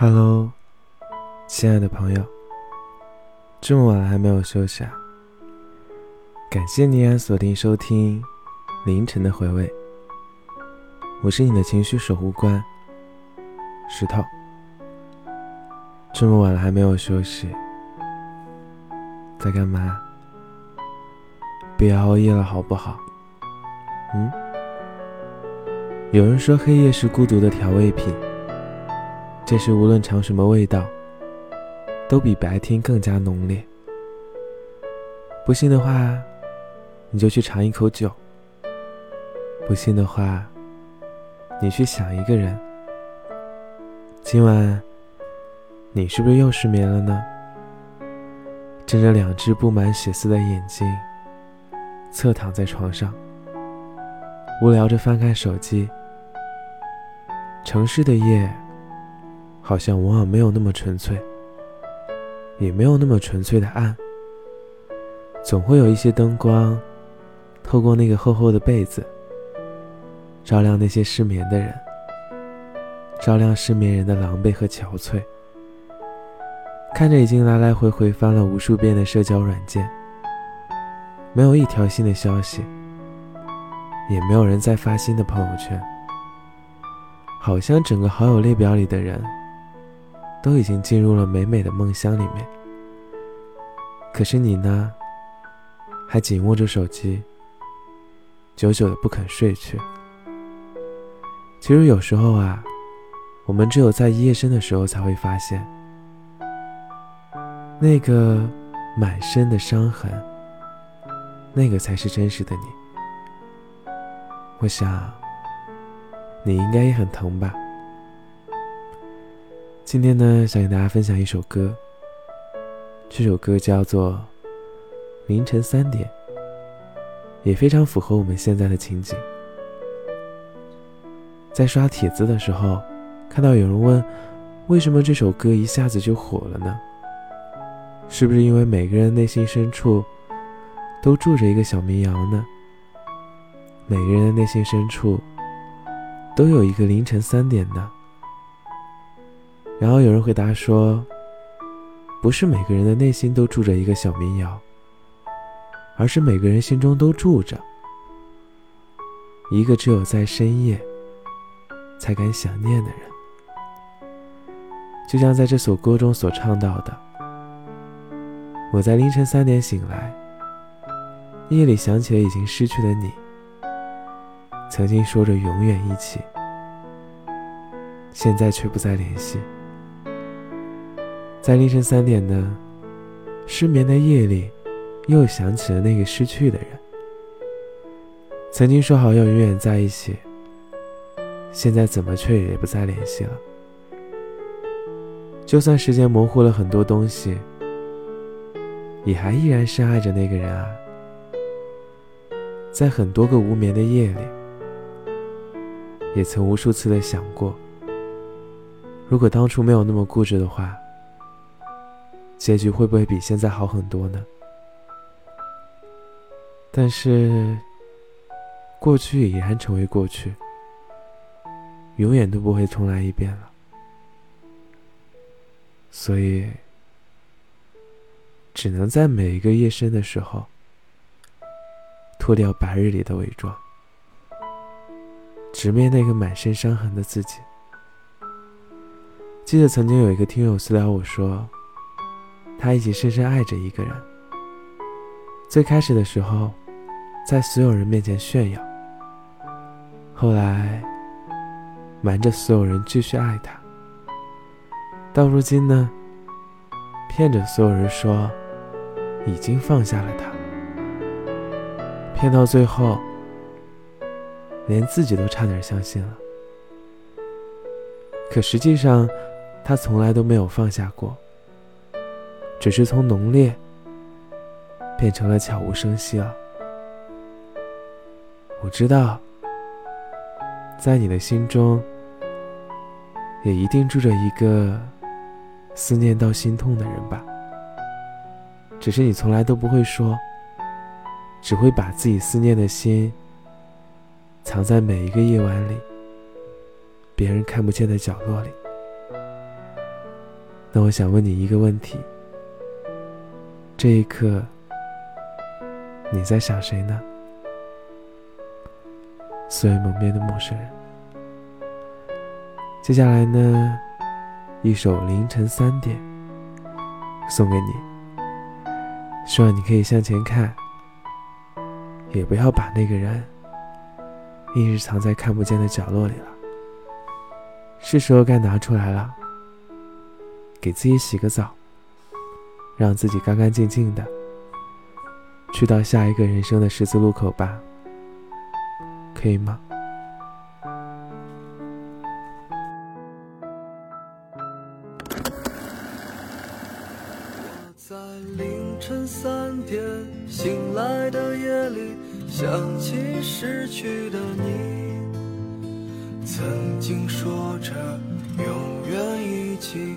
Hello，亲爱的朋友，这么晚了还没有休息啊？感谢你按锁定收听凌晨的回味，我是你的情绪守护官石头。这么晚了还没有休息，在干嘛？别熬夜了好不好？嗯？有人说黑夜是孤独的调味品。这时，无论尝什么味道，都比白天更加浓烈。不信的话，你就去尝一口酒。不信的话，你去想一个人。今晚，你是不是又失眠了呢？睁着两只布满血丝的眼睛，侧躺在床上，无聊着翻看手机。城市的夜。好像往往没有那么纯粹，也没有那么纯粹的暗。总会有一些灯光，透过那个厚厚的被子，照亮那些失眠的人，照亮失眠人的狼狈和憔悴。看着已经来来回回翻了无数遍的社交软件，没有一条新的消息，也没有人在发新的朋友圈，好像整个好友列表里的人。都已经进入了美美的梦乡里面，可是你呢，还紧握着手机，久久的不肯睡去。其实有时候啊，我们只有在夜深的时候才会发现，那个满身的伤痕，那个才是真实的你。我想，你应该也很疼吧。今天呢，想给大家分享一首歌。这首歌叫做《凌晨三点》，也非常符合我们现在的情景。在刷帖子的时候，看到有人问：为什么这首歌一下子就火了呢？是不是因为每个人内心深处都住着一个小绵羊呢？每个人的内心深处都有一个凌晨三点呢？然后有人回答说：“不是每个人的内心都住着一个小民谣，而是每个人心中都住着一个只有在深夜才敢想念的人。”就像在这首歌中所唱到的：“我在凌晨三点醒来，夜里想起了已经失去的你，曾经说着永远一起，现在却不再联系。”在凌晨三点的失眠的夜里，又想起了那个失去的人。曾经说好要永远在一起，现在怎么却也不再联系了？就算时间模糊了很多东西，也还依然深爱着那个人啊。在很多个无眠的夜里，也曾无数次的想过，如果当初没有那么固执的话。结局会不会比现在好很多呢？但是，过去已然成为过去，永远都不会重来一遍了。所以，只能在每一个夜深的时候，脱掉白日里的伪装，直面那个满身伤痕的自己。记得曾经有一个听友私聊我说。他一起深深爱着一个人。最开始的时候，在所有人面前炫耀；后来，瞒着所有人继续爱他。到如今呢，骗着所有人说已经放下了他，骗到最后，连自己都差点相信了。可实际上，他从来都没有放下过。只是从浓烈变成了悄无声息了。我知道，在你的心中，也一定住着一个思念到心痛的人吧。只是你从来都不会说，只会把自己思念的心藏在每一个夜晚里，别人看不见的角落里。那我想问你一个问题：这一刻，你在想谁呢？素未谋面的陌生人。接下来呢，一首凌晨三点送给你，希望你可以向前看，也不要把那个人一直藏在看不见的角落里了。是时候该拿出来了，给自己洗个澡，让自己干干净净的，去到下一个人生的十字路口吧。可以吗？在凌晨三点醒来的夜里，想起失去的你。曾经说着永远一起，